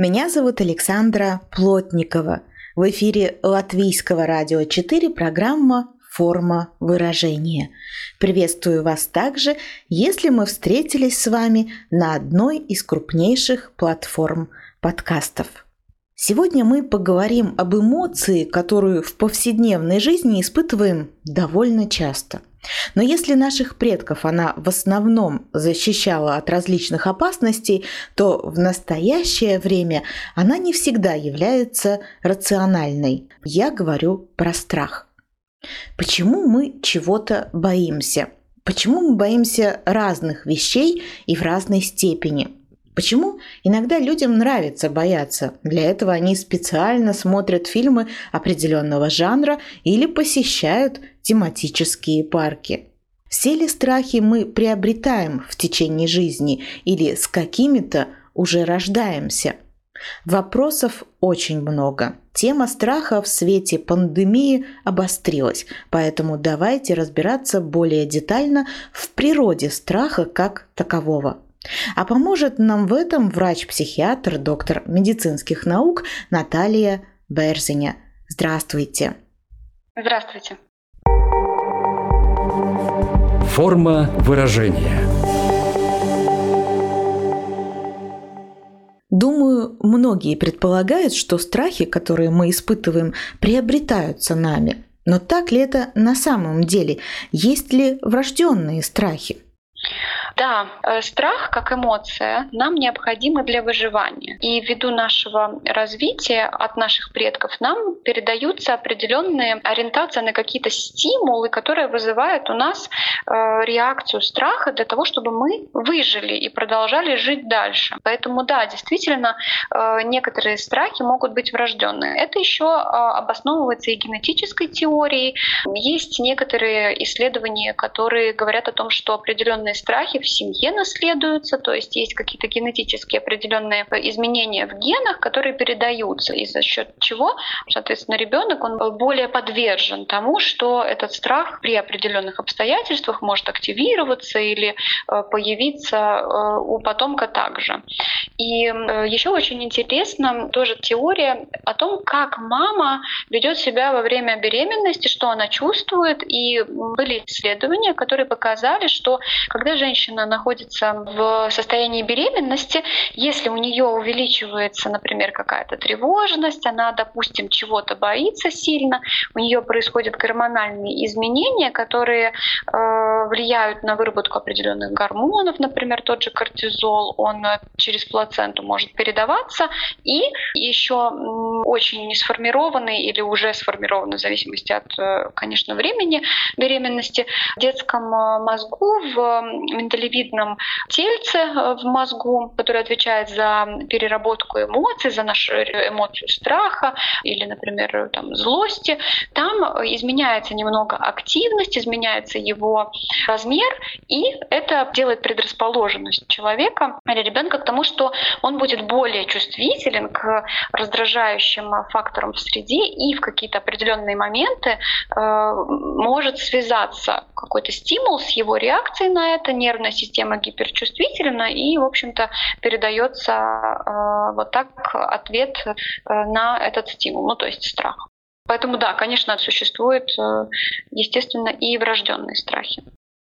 Меня зовут Александра Плотникова. В эфире Латвийского радио 4 программа «Форма выражения». Приветствую вас также, если мы встретились с вами на одной из крупнейших платформ подкастов. Сегодня мы поговорим об эмоции, которую в повседневной жизни испытываем довольно часто. Но если наших предков она в основном защищала от различных опасностей, то в настоящее время она не всегда является рациональной. Я говорю про страх. Почему мы чего-то боимся? Почему мы боимся разных вещей и в разной степени? Почему иногда людям нравится бояться? Для этого они специально смотрят фильмы определенного жанра или посещают тематические парки. Все ли страхи мы приобретаем в течение жизни или с какими-то уже рождаемся? Вопросов очень много. Тема страха в свете пандемии обострилась, поэтому давайте разбираться более детально в природе страха как такового. А поможет нам в этом врач-психиатр, доктор медицинских наук Наталья Берзиня. Здравствуйте. Здравствуйте. Форма выражения. Думаю, многие предполагают, что страхи, которые мы испытываем, приобретаются нами. Но так ли это на самом деле? Есть ли врожденные страхи? Да, э, страх как эмоция нам необходима для выживания. И ввиду нашего развития от наших предков нам передаются определенные ориентации на какие-то стимулы, которые вызывают у нас э, реакцию страха для того, чтобы мы выжили и продолжали жить дальше. Поэтому да, действительно, э, некоторые страхи могут быть врожденные. Это еще обосновывается и генетической теорией. Есть некоторые исследования, которые говорят о том, что определенные страхи семье наследуются, то есть есть какие-то генетические определенные изменения в генах, которые передаются, и за счет чего, соответственно, ребенок он более подвержен тому, что этот страх при определенных обстоятельствах может активироваться или э, появиться э, у потомка также. И э, еще очень интересно тоже теория о том, как мама ведет себя во время беременности, что она чувствует. И были исследования, которые показали, что когда женщина женщина находится в состоянии беременности, если у нее увеличивается, например, какая-то тревожность, она, допустим, чего-то боится сильно, у нее происходят гормональные изменения, которые э, влияют на выработку определенных гормонов, например, тот же кортизол, он через плаценту может передаваться, и еще очень не сформированный или уже сформированный, в зависимости от, э, конечно, времени беременности, в детском э, мозгу, в менталитете миндалевидном тельце э, в мозгу, который отвечает за переработку эмоций, за нашу эмоцию страха или, например, там, злости, там изменяется немного активность, изменяется его размер, и это делает предрасположенность человека или ребенка к тому, что он будет более чувствителен к раздражающим факторам в среде и в какие-то определенные моменты э, может связаться какой-то стимул с его реакцией на это, нервная система гиперчувствительна, и, в общем-то, передается э, вот так ответ э, на этот стимул, ну, то есть страх. Поэтому да, конечно, существуют, э, естественно, и врожденные страхи.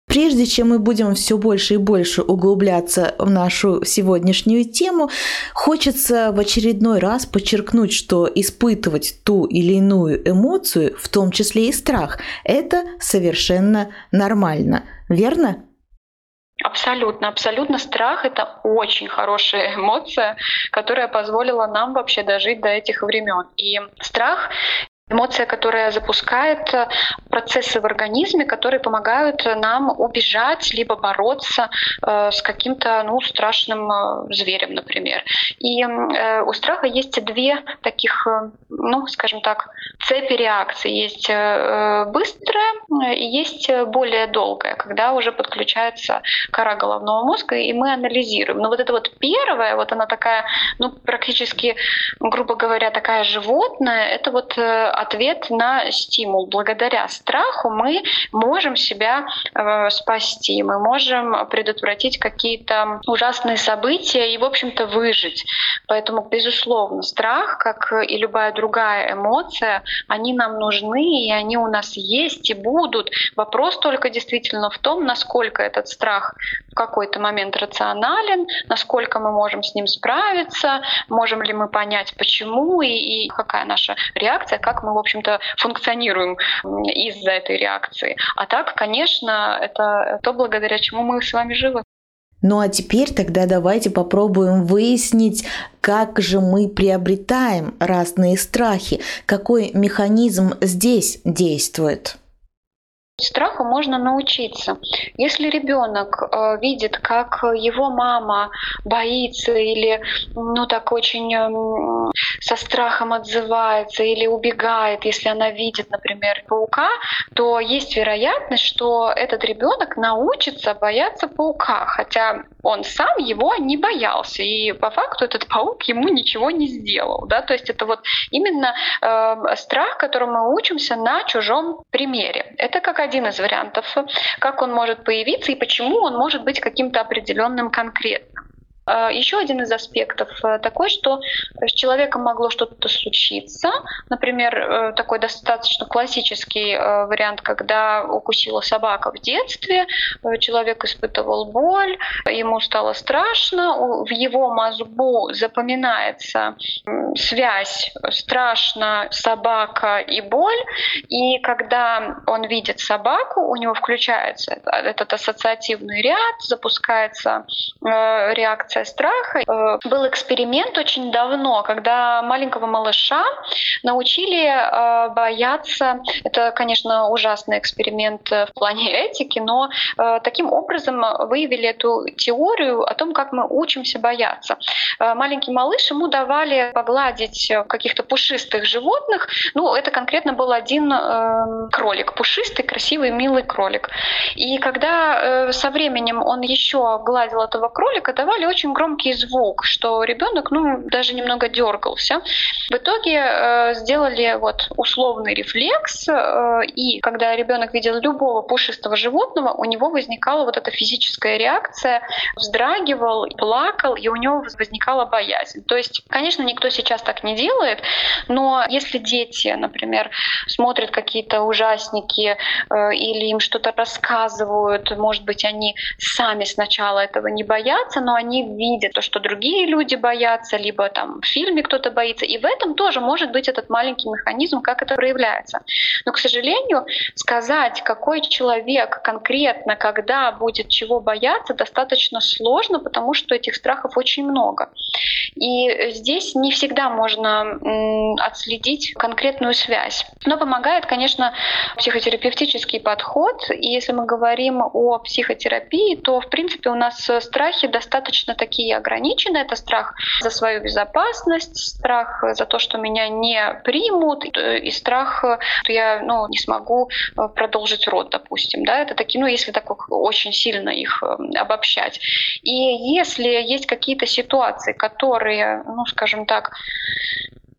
Прежде чем мы будем все больше и больше углубляться в нашу сегодняшнюю тему, хочется в очередной раз подчеркнуть, что испытывать ту или иную эмоцию, в том числе и страх, это совершенно нормально. Верно? Абсолютно, абсолютно. Страх — это очень хорошая эмоция, которая позволила нам вообще дожить до этих времен. И страх Эмоция, которая запускает э, процессы в организме, которые помогают нам убежать либо бороться э, с каким-то ну, страшным э, зверем, например. И у страха есть две таких, ну, скажем так, цепи реакций. Есть э, быстрая и есть более долгая, когда уже подключается кора головного мозга, и мы анализируем. Но вот это вот первая, вот она такая, ну, практически, грубо говоря, такая животная, это вот ответ на стимул. Благодаря страху мы можем себя э, спасти, мы можем предотвратить какие-то ужасные события и, в общем-то, выжить. Поэтому, безусловно, страх, как и любая другая эмоция, они нам нужны, и они у нас есть и будут. Вопрос только действительно в том, насколько этот страх в какой-то момент рационален, насколько мы можем с ним справиться, можем ли мы понять, почему и, и какая наша реакция, как мы, в общем-то, функционируем из-за этой реакции. А так, конечно, это то, благодаря чему мы с вами живы. Ну а теперь тогда давайте попробуем выяснить, как же мы приобретаем разные страхи, какой механизм здесь действует. Страху можно научиться. Если ребенок э, видит, как его мама боится или ну так очень э, со страхом отзывается или убегает, если она видит, например, паука, то есть вероятность, что этот ребенок научится бояться паука, хотя он сам его не боялся, и по факту этот паук ему ничего не сделал. Да? То есть это вот именно э, страх, которому мы учимся на чужом примере. Это как один из вариантов, как он может появиться и почему он может быть каким-то определенным конкретным. А, Еще один из аспектов э, такой, что с человеком могло что-то случиться. Например, э, такой достаточно классический э, вариант, когда укусила собака в детстве, человек испытывал боль, ему стало страшно, в его мозгу запоминается связь страшно, собака и боль, и когда он видит собаку, у него включается этот ассоциативный ряд, запускается реакция реакция страха. Э, был эксперимент очень давно, когда маленького малыша научили э, бояться. Это, конечно, ужасный эксперимент в плане этики, но э, таким образом выявили эту теорию о том, как мы учимся бояться. Маленький малыш, ему давали погладить каких-то пушистых животных. Ну, это конкретно был один кролик, пушистый, красивый, милый кролик. И когда со временем он еще гладил этого кролика, давали очень очень громкий звук, что ребенок, ну, даже немного дергался. В итоге э, сделали вот условный рефлекс, э, и когда ребенок видел любого пушистого животного, у него возникала вот эта физическая реакция, вздрагивал, плакал, и у него возникала боязнь. То есть, конечно, никто сейчас так не делает, но если дети, например, смотрят какие-то ужасники э, или им что-то рассказывают, может быть, они сами сначала этого не боятся, но они видят то, что другие люди боятся, либо там в фильме кто-то боится. И в этом тоже может быть этот маленький механизм, как это проявляется. Но, к сожалению, сказать, какой человек конкретно, когда будет чего бояться, достаточно сложно, потому что этих страхов очень много. И здесь не всегда можно отследить конкретную связь. Но помогает, конечно, психотерапевтический подход. И если мы говорим о психотерапии, то, в принципе, у нас страхи достаточно такие ограничены. Это страх за свою безопасность, страх за то, что меня не примут, и страх, что я ну, не смогу э, продолжить род, допустим. Да? Это такие, ну, если так очень сильно их э, обобщать. И если есть какие-то ситуации, которые, ну, скажем так,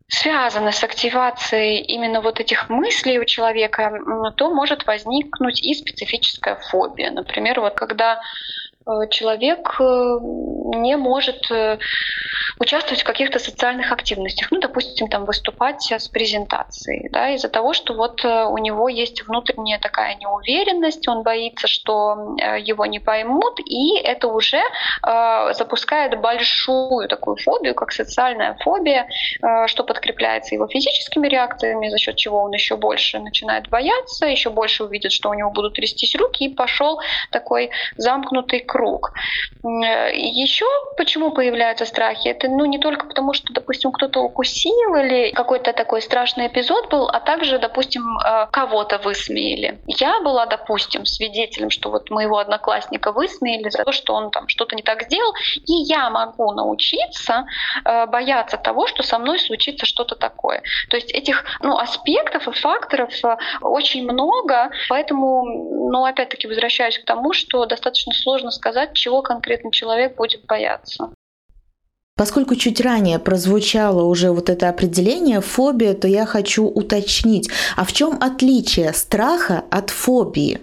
связаны с активацией именно вот этих мыслей у человека, то может возникнуть и специфическая фобия. Например, вот когда Э, человек э, не может э, участвовать в каких-то социальных активностях, ну, допустим, там выступать с презентацией, да, из-за того, что вот у него есть внутренняя такая неуверенность, он боится, что его не поймут, и это уже э, запускает большую такую фобию, как социальная фобия, э, что подкрепляется его физическими реакциями, за счет чего он еще больше начинает бояться, еще больше увидит, что у него будут трястись руки, и пошел такой замкнутый круг. Еще почему появляются страхи? Это ну, не только потому, что, допустим, кто-то укусил или какой-то такой страшный эпизод был, а также, допустим, э, кого-то высмеяли. Я была, допустим, свидетелем, что вот моего одноклассника высмеяли за то, что он там что-то не так сделал, и я могу научиться э, бояться того, что со мной случится что-то такое. То есть этих ну, аспектов и факторов э, очень много, поэтому, ну, опять-таки, возвращаюсь к тому, что достаточно сложно сказать, чего конкретно человек будет бояться. Поскольку чуть ранее прозвучало уже вот это определение фобия, то я хочу уточнить, а в чем отличие страха от фобии?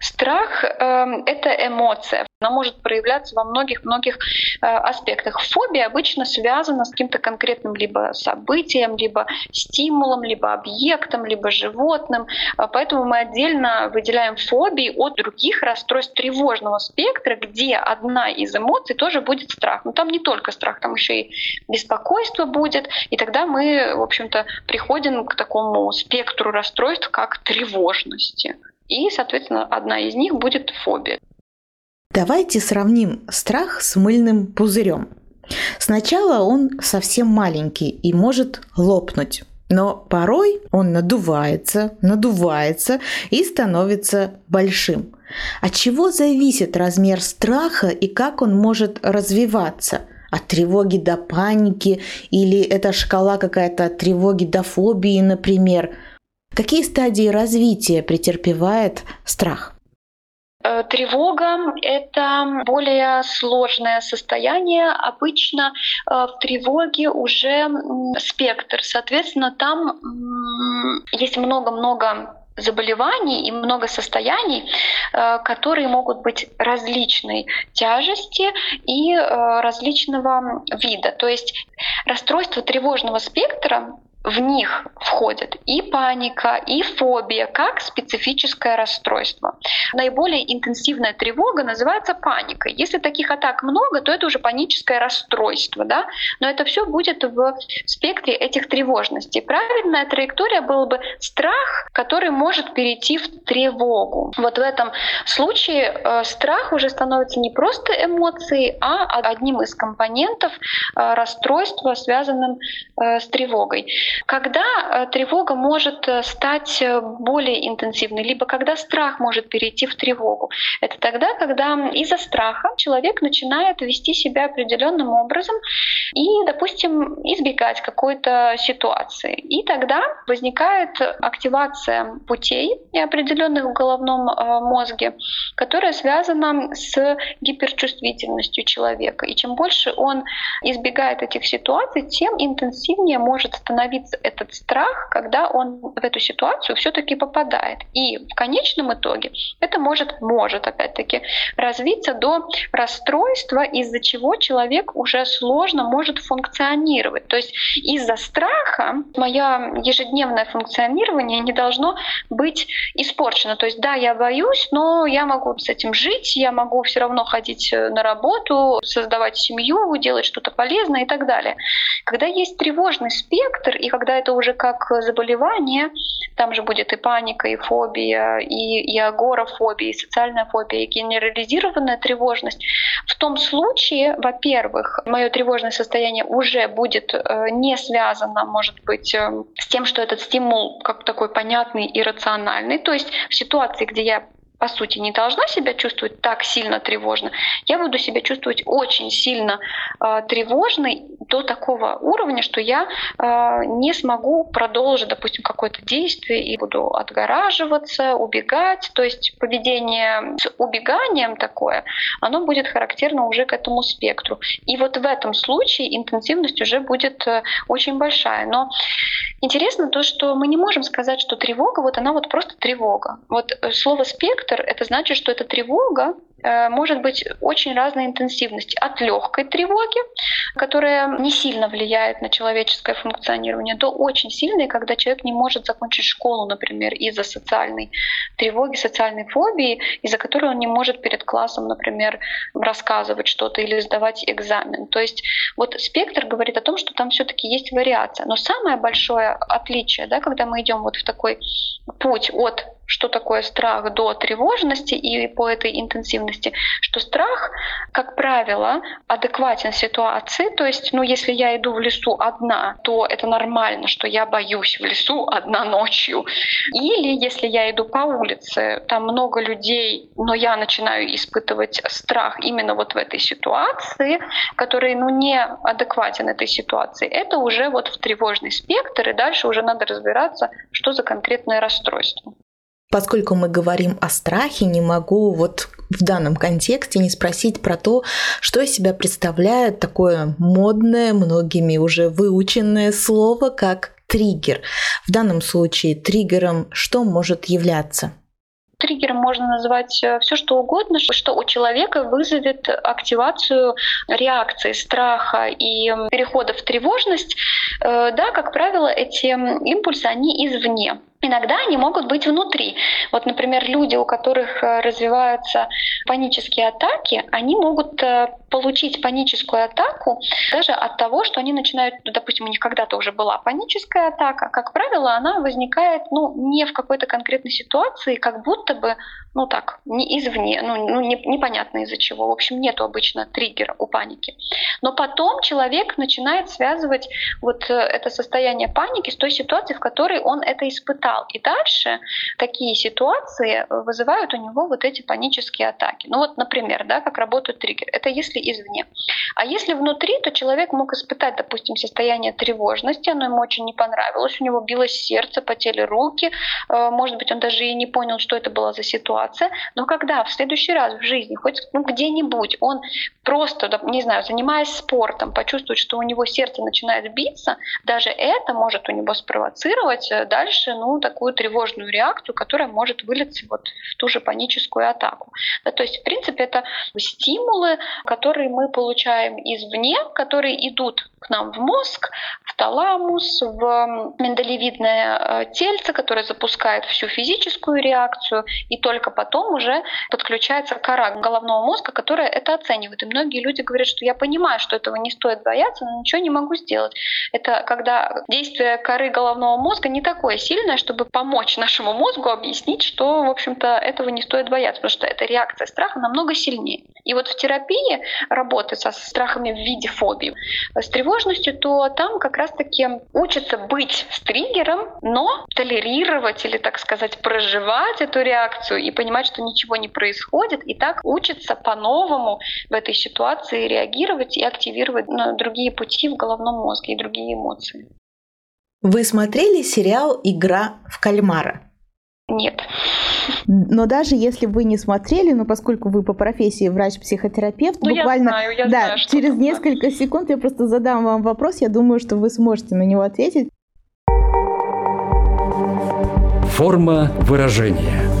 Страх э, — это эмоция. Она может проявляться во многих-многих э, аспектах. Фобия обычно связана с каким-то конкретным либо событием, либо стимулом, либо объектом, либо животным. Э, поэтому мы отдельно выделяем фобии от других расстройств тревожного спектра, где одна из эмоций тоже будет страх. Но там не только страх, там еще и беспокойство будет. И тогда мы, в общем-то, приходим к такому спектру расстройств, как тревожности. И, соответственно, одна из них будет фобия. Давайте сравним страх с мыльным пузырем. Сначала он совсем маленький и может лопнуть. Но порой он надувается, надувается и становится большим. От чего зависит размер страха и как он может развиваться? От тревоги до паники или это шкала какая-то от тревоги до фобии, например – Какие стадии развития претерпевает страх? Э, тревога — это более сложное состояние. Обычно э, в тревоге уже спектр. Соответственно, там есть много-много заболеваний и много состояний, э, которые могут быть различной тяжести и различного вида. То есть расстройство тревожного спектра в них входят и паника, и фобия, как специфическое расстройство. Наиболее интенсивная тревога называется паникой. Если таких атак много, то это уже паническое расстройство, да? но это все будет в спектре этих тревожностей. Правильная траектория была бы страх, который может перейти в тревогу. Вот в этом случае э, страх уже становится не просто эмоцией, а одним из компонентов э, расстройства, связанным э, с тревогой. Когда э, тревога может э, стать э, более интенсивной, либо когда страх может перейти в тревогу, это тогда, когда из-за страха человек начинает вести себя определенным образом и, допустим, избегать какой-то ситуации. И тогда возникает активация путей определенных в головном мозге, которая связана с гиперчувствительностью человека. И чем больше он избегает этих ситуаций, тем интенсивнее может становиться этот страх, когда он в эту ситуацию все-таки попадает. И в конечном итоге это может, может опять-таки развиться до расстройства, из-за чего человек уже сложно может функционировать. То есть из-за страха мое ежедневное функционирование не должно быть испорчено. То есть да, я боюсь, но я могу с этим жить, я могу все равно ходить на работу, создавать семью, делать что-то полезное и так далее. Когда есть тревожный спектр и когда это уже как заболевание, там же будет и паника, и фобия, и, и агорафобия, и социальная фобия, и генерализированная тревожность. В том случае, во-первых, мое тревожное состояние уже будет э, не связано, может быть, э, с тем, что этот стимул как такой понятный и рациональный. То есть в ситуации, где я по сути, не должна себя чувствовать так сильно тревожно, я буду себя чувствовать очень сильно э, тревожной до такого уровня, что я э, не смогу продолжить, допустим, какое-то действие и буду отгораживаться, убегать. То есть поведение с убеганием такое, оно будет характерно уже к этому спектру. И вот в этом случае интенсивность уже будет э, очень большая. Но интересно то, что мы не можем сказать, что тревога, вот она вот просто тревога. Вот э, слово спектр, это значит, что это тревога, Э, может быть очень разной интенсивности. От легкой тревоги, которая не сильно влияет на человеческое функционирование, до очень сильной, когда человек не может закончить школу, например, из-за социальной тревоги, социальной фобии, из-за которой он не может перед классом, например, рассказывать что-то или сдавать экзамен. То есть вот спектр говорит о том, что там все-таки есть вариация. Но самое большое отличие, да, когда мы идем вот в такой путь от что такое страх до тревожности и по этой интенсивности, что страх, как правило, адекватен ситуации. То есть, ну, если я иду в лесу одна, то это нормально, что я боюсь в лесу одна ночью. Или если я иду по улице, там много людей, но я начинаю испытывать страх именно вот в этой ситуации, который, ну, не адекватен этой ситуации, это уже вот в тревожный спектр, и дальше уже надо разбираться, что за конкретное расстройство. Поскольку мы говорим о страхе, не могу вот в данном контексте не спросить про то, что из себя представляет такое модное, многими уже выученное слово, как триггер. В данном случае триггером что может являться? Триггером можно назвать э, все, что угодно, что у человека вызовет активацию реакции страха и перехода в тревожность. Э, да, как правило, эти импульсы, они извне. Иногда они могут быть внутри. Вот, например, люди, у которых э, развиваются панические атаки, они могут получить паническую атаку даже от того, что они начинают, ну, допустим, у них когда-то уже была паническая атака, как правило, она возникает ну, не в какой-то конкретной ситуации, как будто бы ну так, не извне, ну, ну не, непонятно из-за чего. В общем, нету обычно триггера у паники. Но потом человек начинает связывать вот э, это состояние паники с той ситуацией, в которой он это испытал. И дальше такие ситуации вызывают у него вот эти панические атаки. Ну вот, например, да, как работает триггер. Это если извне. А если внутри, то человек мог испытать, допустим, состояние тревожности, оно ему очень не понравилось, у него билось сердце, потели руки, э, может быть, он даже и не понял, что это была за ситуация ситуация, но когда в следующий раз в жизни, хоть ну, где-нибудь, он просто, не знаю, занимаясь спортом, почувствует, что у него сердце начинает биться, даже это может у него спровоцировать э, дальше ну, такую тревожную реакцию, которая может вылиться вот в ту же паническую атаку. Да, то есть, в принципе, это стимулы, которые мы получаем извне, которые идут нам в мозг, в таламус, в миндалевидное э, тельце, которое запускает всю физическую реакцию, и только потом уже подключается кора головного мозга, которая это оценивает. И многие люди говорят, что я понимаю, что этого не стоит бояться, но ничего не могу сделать. Это когда действие коры головного мозга не такое сильное, чтобы помочь нашему мозгу объяснить, что, в общем-то, этого не стоит бояться, потому что эта реакция страха намного сильнее. И вот в терапии работы со страхами в виде фобии, с тревожностью, то там как раз-таки учатся быть с триггером, но толерировать или, так сказать, проживать эту реакцию и понимать, что ничего не происходит, и так учится по-новому в этой ситуации реагировать и активировать другие пути в головном мозге и другие эмоции. Вы смотрели сериал «Игра в кальмара»? Нет. Но даже если вы не смотрели, но поскольку вы по профессии врач-психотерапевт, ну, буквально я знаю, я да, знаю, через такое. несколько секунд я просто задам вам вопрос, я думаю, что вы сможете на него ответить. Форма выражения.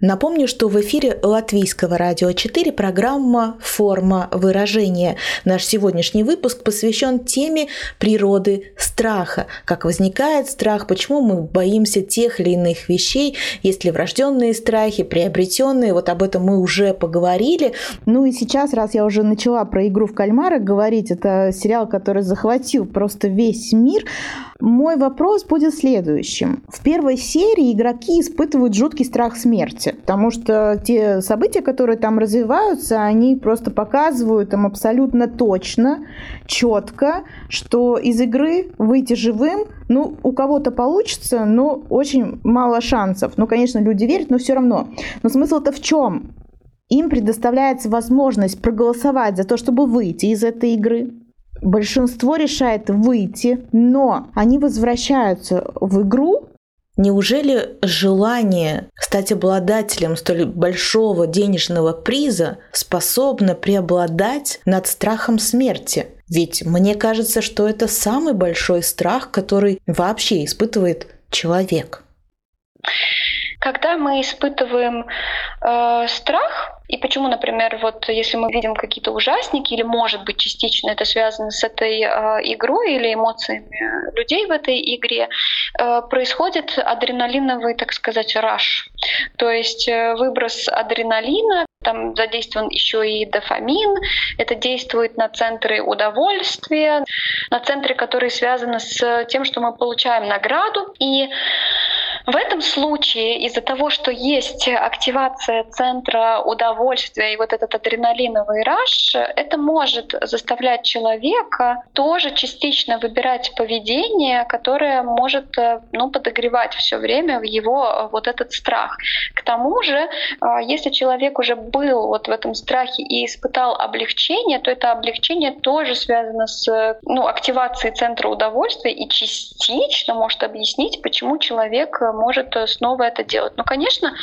Напомню, что в эфире Латвийского радио 4 программа «Форма выражения». Наш сегодняшний выпуск посвящен теме природы страха. Как возникает страх, почему мы боимся тех или иных вещей, есть ли врожденные страхи, приобретенные. Вот об этом мы уже поговорили. Ну и сейчас, раз я уже начала про игру в кальмара говорить, это сериал, который захватил просто весь мир. Мой вопрос будет следующим. В первой серии игроки испытывают жуткий страх смерти, потому что те события, которые там развиваются, они просто показывают им абсолютно точно, четко, что из игры выйти живым, ну, у кого-то получится, но очень мало шансов. Ну, конечно, люди верят, но все равно. Но смысл-то в чем? Им предоставляется возможность проголосовать за то, чтобы выйти из этой игры большинство решает выйти, но они возвращаются в игру. Неужели желание стать обладателем столь большого денежного приза способно преобладать над страхом смерти? Ведь мне кажется, что это самый большой страх, который вообще испытывает человек. Когда мы испытываем э, страх, и почему, например, вот если мы видим какие-то ужасники, или, может быть, частично это связано с этой э, игрой или эмоциями людей в этой игре, э, происходит адреналиновый, так сказать, раш. То есть э, выброс адреналина, Там задействован еще и дофамин. Это действует на центры удовольствия, на центры, которые связаны с тем, что мы получаем награду. И в этом случае из-за того, что есть активация центра удовольствия и вот этот адреналиновый раш, это может заставлять человека тоже частично выбирать поведение, которое может ну, подогревать все время его вот этот страх. К тому же, а, если человек уже был вот в этом страхе и испытал облегчение, то это облегчение тоже связано с ну, активацией центра удовольствия и частично может объяснить, почему человек может э, снова это делать. Но, конечно,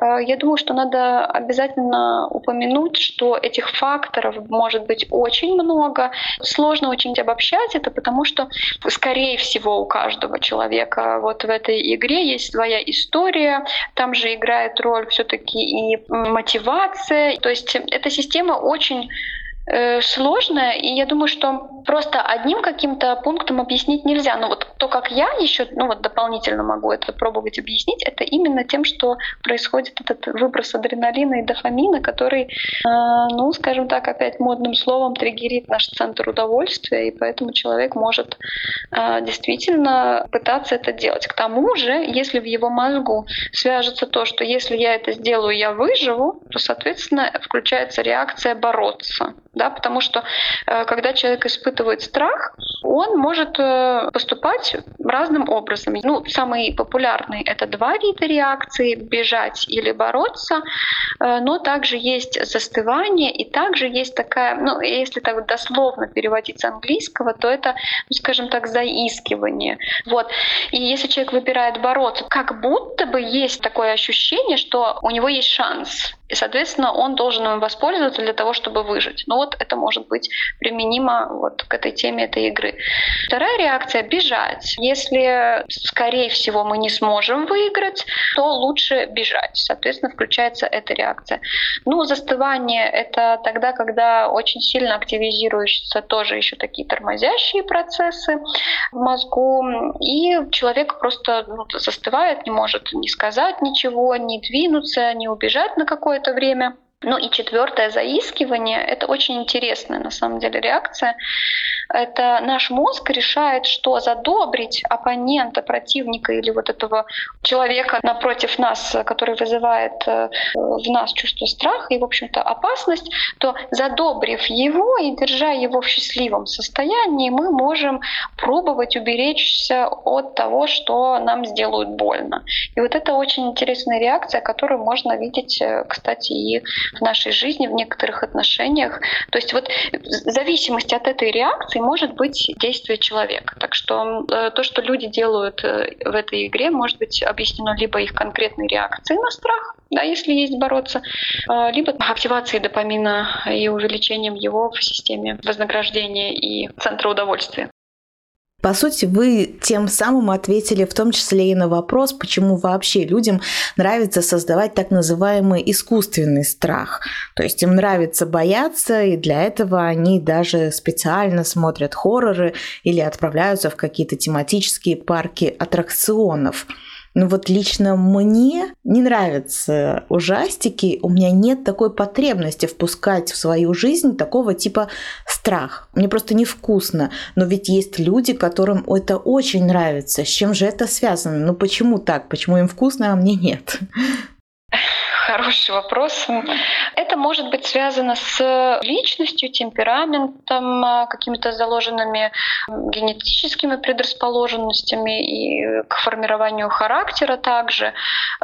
э, я думаю, что надо обязательно упомянуть, что этих факторов может быть очень много. Сложно очень обобщать это, потому что, скорее всего, у каждого человека вот в этой игре есть своя история, там же играет роль все-таки и мотивация. То есть эта система очень Э, сложная, и я думаю, что просто одним каким-то пунктом объяснить нельзя. Но вот то, как я еще ну вот дополнительно могу это пробовать объяснить, это именно тем, что происходит этот выброс адреналина и дофамина, который, э, ну, скажем так, опять модным словом триггерит наш центр удовольствия, и поэтому человек может э, действительно пытаться это делать. К тому же, если в его мозгу свяжется то, что если я это сделаю, я выживу, то, соответственно, включается реакция бороться да, потому что э, когда человек испытывает страх, он может э, поступать разным образом. Ну, самый популярный это два вида реакции: бежать или бороться, э, но также есть застывание и также есть такая, ну, если так дословно переводить с английского, то это, ну, скажем так, заискивание. Вот. И если человек выбирает бороться, как будто бы есть такое ощущение, что у него есть шанс и, соответственно, он должен им воспользоваться для того, чтобы выжить. Но вот это может быть применимо вот к этой теме этой игры. Вторая реакция — бежать. Если, скорее всего, мы не сможем выиграть, то лучше бежать. Соответственно, включается эта реакция. Ну, застывание — это тогда, когда очень сильно активизируются тоже еще такие тормозящие процессы в мозгу, и человек просто ну, застывает, не может ни сказать ничего, ни двинуться, ни убежать на какое какое-то время. Ну и четвертое заискивание — это очень интересная на самом деле реакция. Это наш мозг решает, что задобрить оппонента, противника или вот этого человека напротив нас, который вызывает э, в нас чувство страха и, в общем-то, опасность, то задобрив его и держа его в счастливом состоянии, мы можем пробовать уберечься от того, что нам сделают больно. И вот это очень интересная реакция, которую можно видеть, э, кстати, и в нашей жизни, в некоторых отношениях. То есть вот в зависимости от этой реакции может быть действие человека. Так что э, то, что люди делают э, в этой игре, может быть объяснено либо их конкретной реакцией на страх, да, если есть бороться, э, либо активацией допамина и увеличением его в системе вознаграждения и центра удовольствия. По сути, вы тем самым ответили в том числе и на вопрос, почему вообще людям нравится создавать так называемый искусственный страх. То есть им нравится бояться, и для этого они даже специально смотрят хорроры или отправляются в какие-то тематические парки аттракционов. Но ну вот лично мне не нравятся ужастики, у меня нет такой потребности впускать в свою жизнь такого типа страх. Мне просто невкусно. Но ведь есть люди, которым это очень нравится. С чем же это связано? Ну почему так? Почему им вкусно, а мне нет? Хороший вопрос. Это может быть связано с личностью, темпераментом, а, какими-то заложенными генетическими предрасположенностями и к формированию характера также,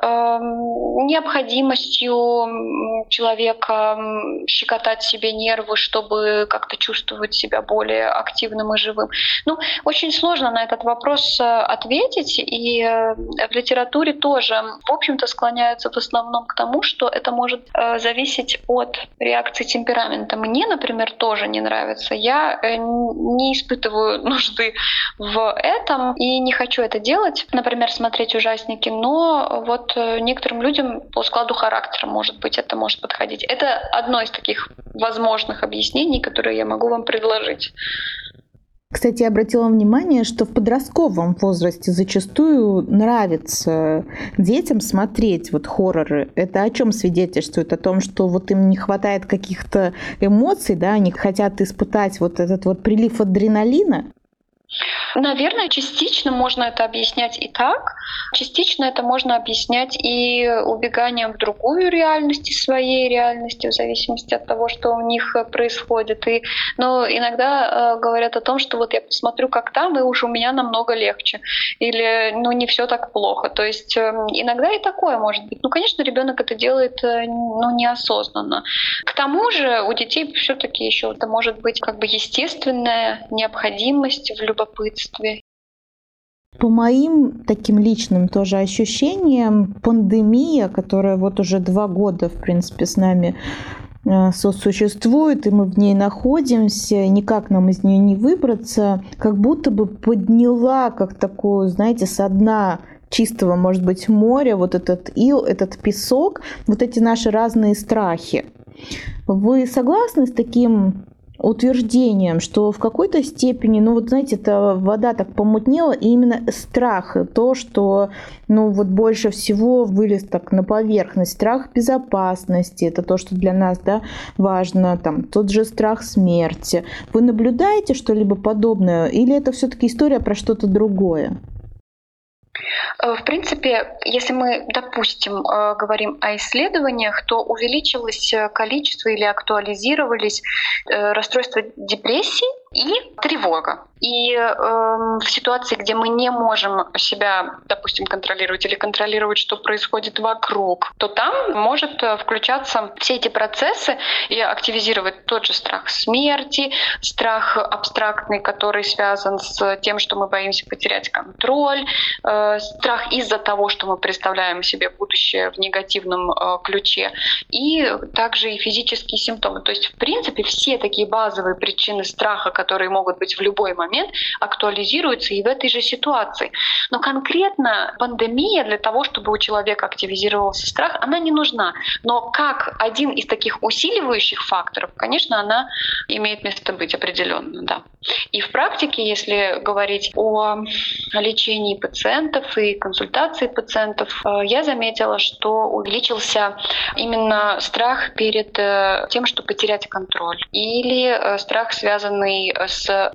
эм, необходимостью человека щекотать себе нервы, чтобы как-то чувствовать себя более активным и живым. Ну, очень сложно на этот вопрос э, ответить, и э, в литературе тоже, в общем-то, склоняются в основном к тому, тому, что это может э, зависеть от реакции темперамента. Мне, например, тоже не нравится. Я э, не испытываю нужды в этом и не хочу это делать, например, смотреть ужасники, но вот э, некоторым людям по складу характера, может быть, это может подходить. Это одно из таких возможных объяснений, которые я могу вам предложить. Кстати, я обратила внимание, что в подростковом возрасте зачастую нравится детям смотреть вот хорроры. Это о чем свидетельствует? О том, что вот им не хватает каких-то эмоций, да, они хотят испытать вот этот вот прилив адреналина? Наверное, частично можно это объяснять и так. Частично это можно объяснять и убеганием в другую реальность, своей реальности, в зависимости от того, что у них происходит. И, но иногда э, говорят о том, что вот я посмотрю, как там, и уж у меня намного легче. Или ну не все так плохо. То есть э, иногда и такое может быть. Ну, конечно, ребенок это делает э, ну, неосознанно. К тому же у детей все-таки еще это может быть как бы естественная необходимость в любопытстве. По моим таким личным тоже ощущениям, пандемия, которая вот уже два года, в принципе, с нами э, сосуществует, и мы в ней находимся, никак нам из нее не выбраться, как будто бы подняла как такую, знаете, со дна чистого, может быть, моря, вот этот ил, этот песок, вот эти наши разные страхи. Вы согласны с таким утверждением, что в какой-то степени, ну вот знаете, эта вода так помутнела, и именно страх, то, что ну вот больше всего вылез так на поверхность, страх безопасности, это то, что для нас, да, важно, там, тот же страх смерти. Вы наблюдаете что-либо подобное, или это все-таки история про что-то другое? Э, в принципе, если мы, допустим, э, говорим о исследованиях, то увеличилось э, количество или актуализировались расстройства депрессии и тревога. И э, в ситуации, где мы не можем себя, допустим, контролировать или контролировать, что происходит вокруг, то там может э, включаться все эти процессы и активизировать тот же страх смерти, страх абстрактный, который связан с тем, что мы боимся потерять контроль, э, страх из-за того, что мы представляем себе будущее в негативном э, ключе, и также и физические симптомы. То есть, в принципе, все такие базовые причины страха, которые могут быть в любой момент, актуализируются и в этой же ситуации. Но конкретно пандемия для того, чтобы у человека активизировался страх, она не нужна. Но как один из таких усиливающих факторов, конечно, она имеет место быть определенно, да. И в практике, если говорить о лечении пациентов и консультации пациентов, э, я заметила, что увеличился именно страх перед э, тем, что потерять контроль, или э, страх, связанный с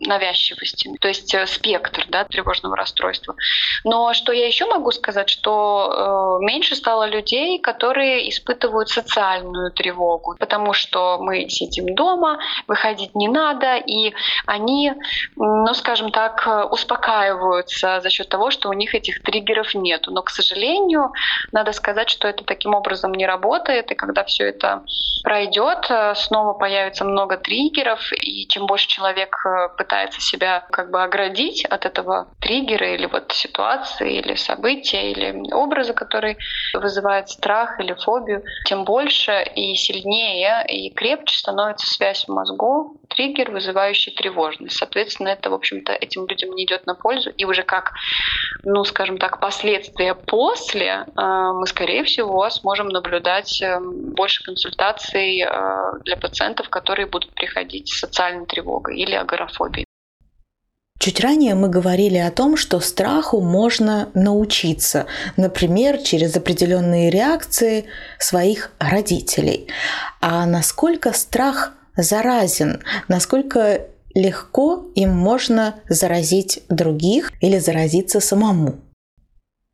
навязчивостью, то есть спектр да, тревожного расстройства. Но что я еще могу сказать, что меньше стало людей, которые испытывают социальную тревогу, потому что мы сидим дома, выходить не надо, и они ну, скажем так, успокаиваются за счет того, что у них этих триггеров нет. Но, к сожалению, надо сказать, что это таким образом не работает, и когда все это пройдет, снова появится много триггеров, и чем больше человек э, пытается себя как бы оградить от этого триггера или вот ситуации, или события, или образа, который вызывает страх или фобию, тем больше и сильнее и крепче становится связь в мозгу, триггер, вызывающий тревожность. Соответственно, это, в общем-то, этим людям не идет на пользу. И уже как, ну, скажем так, последствия после, э, мы, скорее всего, сможем наблюдать э, больше консультаций э, для пациентов, которые будут приходить с социальной тревогой или агорафобией. Чуть ранее мы говорили о том, что страху можно научиться, например, через определенные реакции своих родителей. А насколько страх заразен, насколько легко им можно заразить других или заразиться самому.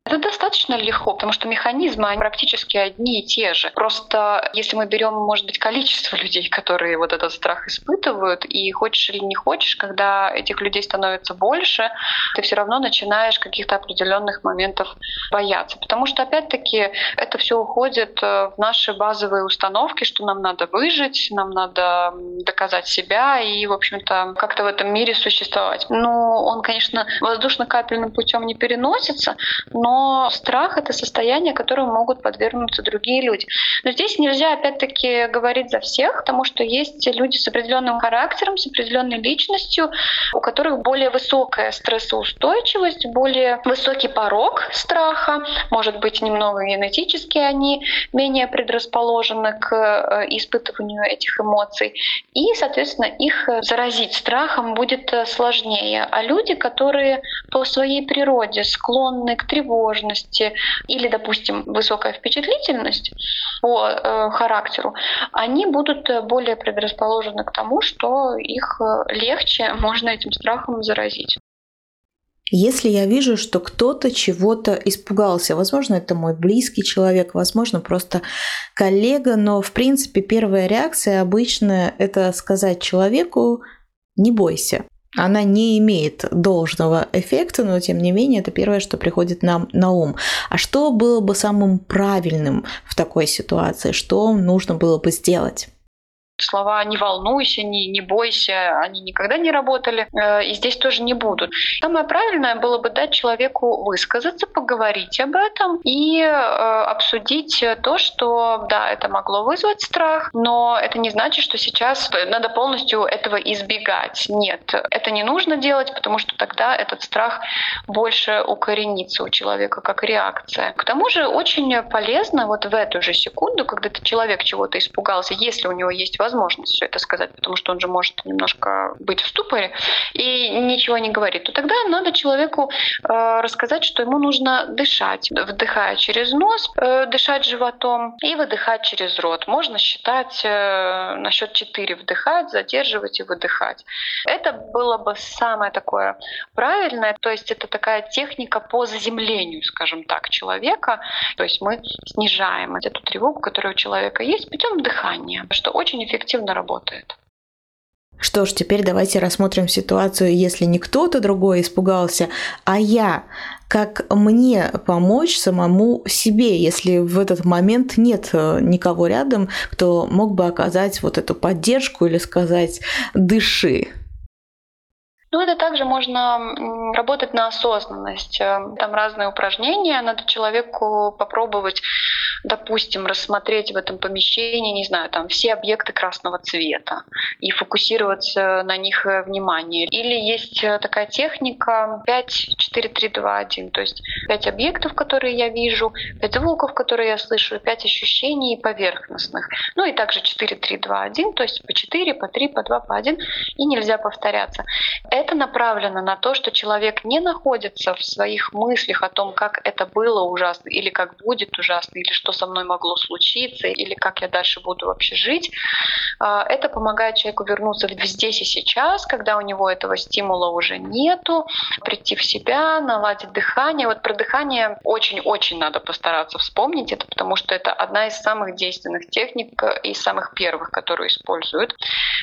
Это достаточно легко, потому что механизмы они практически одни и те же. Просто если мы берем, может быть, количество людей, которые вот этот страх испытывают, и хочешь или не хочешь, когда этих людей становится больше, ты все равно начинаешь каких-то определенных моментов бояться. Потому что, опять-таки, это все уходит э, в наши базовые установки, что нам надо выжить, нам надо доказать себя и, в общем-то, как-то в этом мире существовать. Ну, он, конечно, воздушно-капельным путем не переносится, но страх — это состояние, которому могут подвергнуться другие люди. Но здесь нельзя, опять-таки, говорить за всех, потому что есть люди с определенным характером, с определенной личностью, у которых более высокая стрессоустойчивость, более высокий порог страха, может быть, немного генетически они менее предрасположены к э, испытыванию этих эмоций, и, соответственно, их заразить страхом будет э, сложнее. А люди, которые по своей природе склонны к тревожности или, допустим, высокая впечатлительность по э, характеру, они будут более предрасположены к тому, что их легче можно этим страхом заразить. Если я вижу, что кто-то чего-то испугался, возможно, это мой близкий человек, возможно, просто коллега, но, в принципе, первая реакция обычно это сказать человеку «не бойся». Она не имеет должного эффекта, но тем не менее это первое, что приходит нам на ум. А что было бы самым правильным в такой ситуации? Что нужно было бы сделать? Слова «не волнуйся», «не, не бойся», они никогда не работали, э, и здесь тоже не будут. Самое правильное было бы дать человеку высказаться, поговорить об этом и э, обсудить то, что, да, это могло вызвать страх, но это не значит, что сейчас надо полностью этого избегать. Нет, это не нужно делать, потому что тогда этот страх больше укоренится у человека как реакция. К тому же очень полезно вот в эту же секунду, когда человек чего-то испугался, если у него есть все это сказать, потому что он же может немножко быть в ступоре и ничего не говорит, то тогда надо человеку э, рассказать, что ему нужно дышать, вдыхая через нос, э, дышать животом и выдыхать через рот. Можно считать э, на счет 4 вдыхать, задерживать и выдыхать. Это было бы самое такое правильное, то есть это такая техника по заземлению, скажем так, человека. То есть мы снижаем эту тревогу, которая у человека есть, путем дыхания, что очень эффективно эффективно работает. Что ж, теперь давайте рассмотрим ситуацию, если не кто-то другой испугался, а я. Как мне помочь самому себе, если в этот момент нет э, никого рядом, кто мог бы оказать вот эту поддержку или сказать «дыши». Ну, это также можно работать на осознанность. Э, там разные упражнения, надо человеку попробовать допустим, рассмотреть в этом помещении, не знаю, там все объекты красного цвета и фокусироваться на них э, внимание. Или есть э, такая техника 5, 4, 3, 2, 1, то есть 5 объектов, которые я вижу, 5 звуков, которые я слышу, 5 ощущений поверхностных. Ну и также 4, 3, 2, 1, то есть по 4, по 3, по 2, по 1, и нельзя повторяться. Это направлено на то, что человек не находится в своих мыслях о том, как это было ужасно, или как будет ужасно, или что со мной могло случиться или как я дальше буду вообще жить. А, это помогает человеку вернуться в здесь и сейчас, когда у него этого стимула уже нету, прийти в себя, наладить дыхание. Вот про дыхание очень-очень надо постараться вспомнить это, потому что это одна из самых действенных техник и самых первых, которые используют.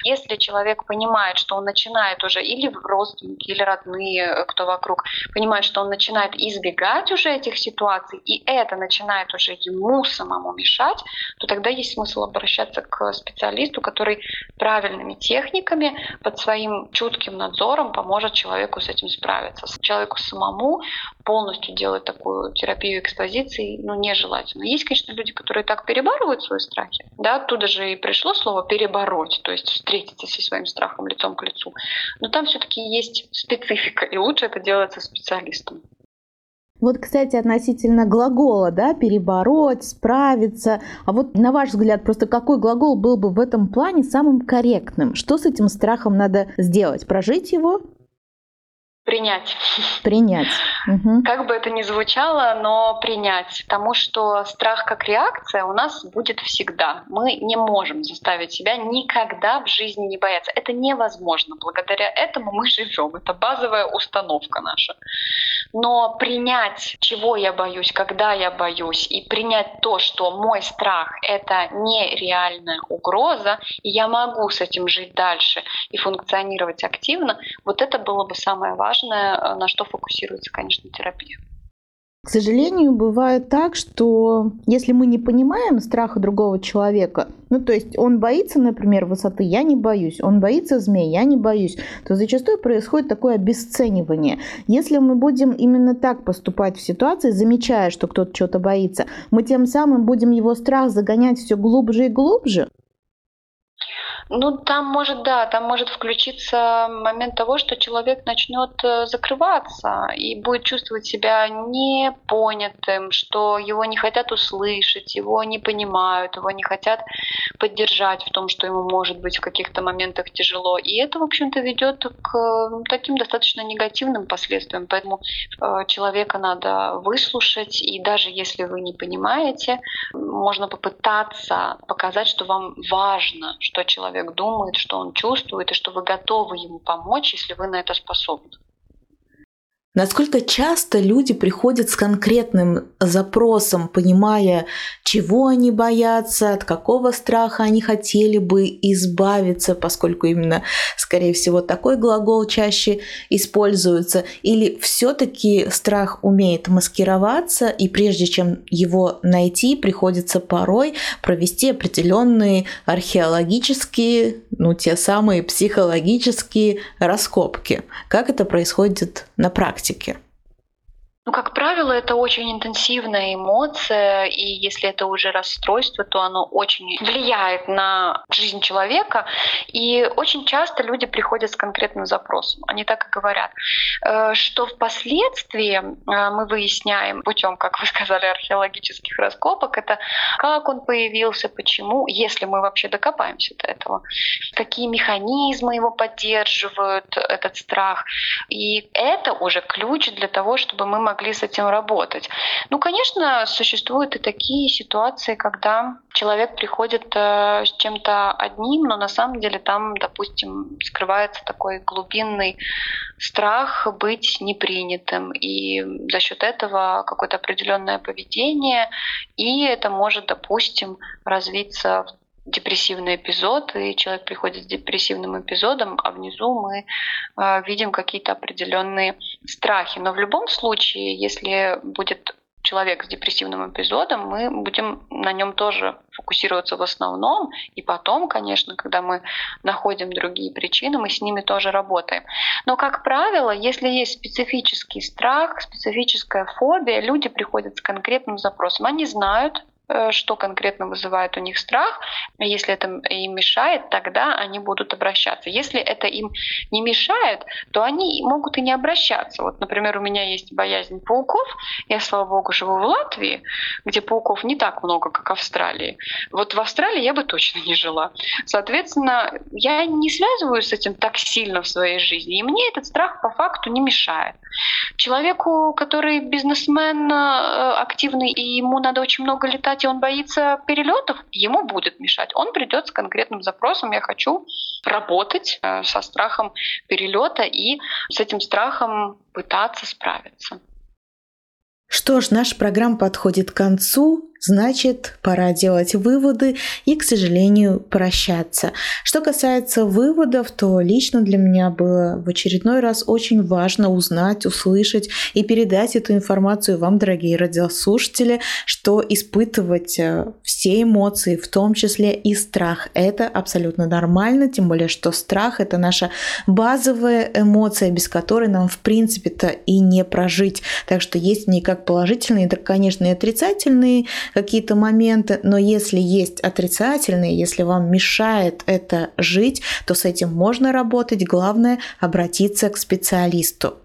Если человек понимает, что он начинает уже или родственники, или родные, кто вокруг, понимает, что он начинает избегать уже этих ситуаций, и это начинает уже ему самому мешать, то тогда есть смысл обращаться к специалисту, который правильными техниками под своим чутким надзором поможет человеку с этим справиться. Человеку самому полностью делать такую терапию экспозиции ну, нежелательно. Есть, конечно, люди, которые так перебарывают свои страхи. Да, оттуда же и пришло слово «перебороть», то есть встретиться со своим страхом лицом к лицу. Но там все-таки есть специфика, и лучше это делать со специалистом. Вот, кстати, относительно глагола, да, перебороть, справиться. А вот на ваш взгляд, просто какой глагол был бы в этом плане самым корректным? Что с этим страхом надо сделать? Прожить его? Принять. Принять. Угу. Как бы это ни звучало, но принять. Потому что страх как реакция у нас будет всегда. Мы не можем заставить себя никогда в жизни не бояться. Это невозможно. Благодаря этому мы живем. Это базовая установка наша. Но принять, чего я боюсь, когда я боюсь, и принять то, что мой страх — это нереальная угроза, и я могу с этим жить дальше и функционировать активно, вот это было бы самое важное важное, э, на что фокусируется, конечно, терапия. К сожалению, бывает так, что если мы не понимаем страха другого человека, ну то есть он боится, например, высоты, я не боюсь, он боится змей, я не боюсь, то зачастую происходит такое обесценивание. Если мы будем именно так поступать в ситуации, замечая, что кто-то что-то боится, мы тем самым будем его страх загонять все глубже и глубже, ну, там может, да, там может включиться момент того, что человек начнет э, закрываться и будет чувствовать себя непонятым, что его не хотят услышать, его не понимают, его не хотят поддержать в том, что ему может быть в каких-то моментах тяжело. И это, в общем-то, ведет к таким достаточно негативным последствиям. Поэтому э, человека надо выслушать, и даже если вы не понимаете, можно попытаться показать, что вам важно, что человек человек думает, что он чувствует, и что вы готовы ему помочь, если вы на это способны. Насколько часто люди приходят с конкретным запросом, понимая, чего они боятся, от какого страха они хотели бы избавиться, поскольку именно, скорее всего, такой глагол чаще используется, или все-таки страх умеет маскироваться, и прежде чем его найти, приходится порой провести определенные археологические, ну те самые психологические раскопки. Как это происходит на практике? Практике? Ну, как правило, это очень интенсивная эмоция, и если это уже расстройство, то оно очень влияет на жизнь человека. И очень часто люди приходят с конкретным запросом. Они так и говорят, э, что впоследствии э, мы выясняем путем, как вы сказали, археологических раскопок, это как он появился, почему, если мы вообще докопаемся до этого, какие механизмы его поддерживают, этот страх. И это уже ключ для того, чтобы мы могли могли с этим работать. Ну, конечно, существуют и такие ситуации, когда человек приходит э, с чем-то одним, но на самом деле там, допустим, скрывается такой глубинный страх быть непринятым, и за счет этого какое-то определенное поведение, и это может, допустим, развиться в депрессивный эпизод, и человек приходит с депрессивным эпизодом, а внизу мы э, видим какие-то определенные страхи. Но в любом случае, если будет человек с депрессивным эпизодом, мы будем на нем тоже фокусироваться в основном, и потом, конечно, когда мы находим другие причины, мы с ними тоже работаем. Но, как правило, если есть специфический страх, специфическая фобия, люди приходят с конкретным запросом. Они знают, что конкретно вызывает у них страх. Если это им мешает, тогда они будут обращаться. Если это им не мешает, то они могут и не обращаться. Вот, например, у меня есть боязнь пауков. Я, слава богу, живу в Латвии, где пауков не так много, как в Австралии. Вот в Австралии я бы точно не жила. Соответственно, я не связываюсь с этим так сильно в своей жизни. И мне этот страх по факту не мешает. Человеку, который бизнесмен э, активный, и ему надо очень много летать, и он боится перелетов, ему будет мешать. Он придет с конкретным запросом, я хочу работать э, со страхом перелета и с этим страхом пытаться справиться. Что ж, наша программа подходит к концу. Значит, пора делать выводы и, к сожалению, прощаться. Что касается выводов, то лично для меня было в очередной раз очень важно узнать, услышать и передать эту информацию вам, дорогие радиослушатели, что испытывать э, все эмоции, в том числе и страх, это абсолютно нормально, тем более, что страх это наша базовая эмоция, без которой нам в принципе-то и не прожить. Так что есть не положительные, так, конечно, и отрицательные какие-то моменты, но если есть отрицательные, если вам мешает это жить, то с этим можно работать. Главное обратиться к специалисту.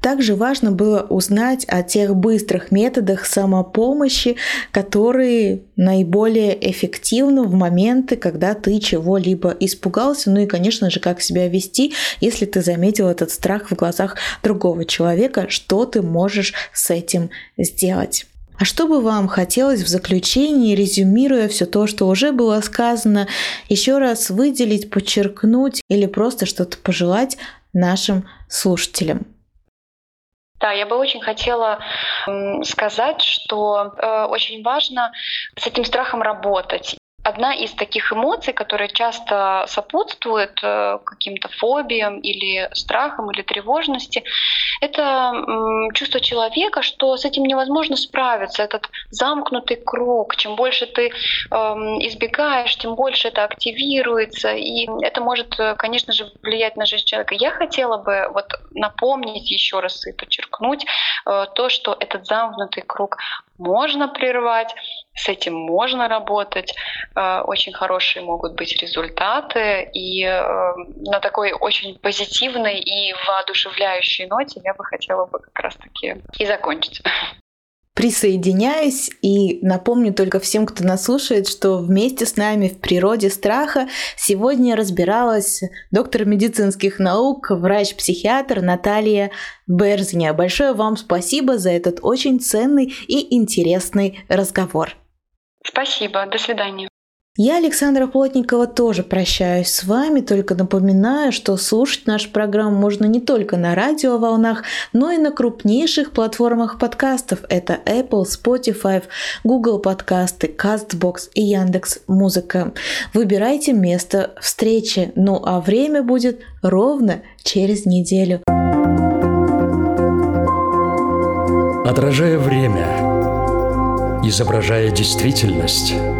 Также важно было узнать о тех быстрых методах самопомощи, которые наиболее эффективны в моменты, когда ты чего-либо испугался, ну и, конечно же, как себя вести, если ты заметил этот страх в глазах другого человека, что ты можешь с этим сделать. А что бы вам хотелось в заключении, резюмируя все то, что уже было сказано, еще раз выделить, подчеркнуть или просто что-то пожелать нашим слушателям? Да, я бы очень хотела сказать, что э, очень важно с этим страхом работать. Одна из таких эмоций, которая часто сопутствует э, каким-то фобиям или страхам или тревожности, это чувство человека, что с этим невозможно справиться, этот замкнутый круг. Чем больше ты эм, избегаешь, тем больше это активируется, и это может, э, конечно же, влиять на жизнь человека. Я хотела бы вот напомнить еще раз и подчеркнуть э, то, что этот замкнутый круг можно прервать, с этим можно работать, э, очень хорошие могут быть результаты. И э, на такой очень позитивной и воодушевляющей ноте я бы хотела бы как раз-таки и закончить присоединяюсь и напомню только всем, кто нас слушает, что вместе с нами в природе страха сегодня разбиралась доктор медицинских наук, врач-психиатр Наталья Берзня. Большое вам спасибо за этот очень ценный и интересный разговор. Спасибо, до свидания. Я, Александра Плотникова, тоже прощаюсь с вами, только напоминаю, что слушать нашу программу можно не только на радиоволнах, но и на крупнейших платформах подкастов. Это Apple, Spotify, Google подкасты, CastBox и Яндекс Музыка. Выбирайте место встречи, ну а время будет ровно через неделю. Отражая время, изображая действительность –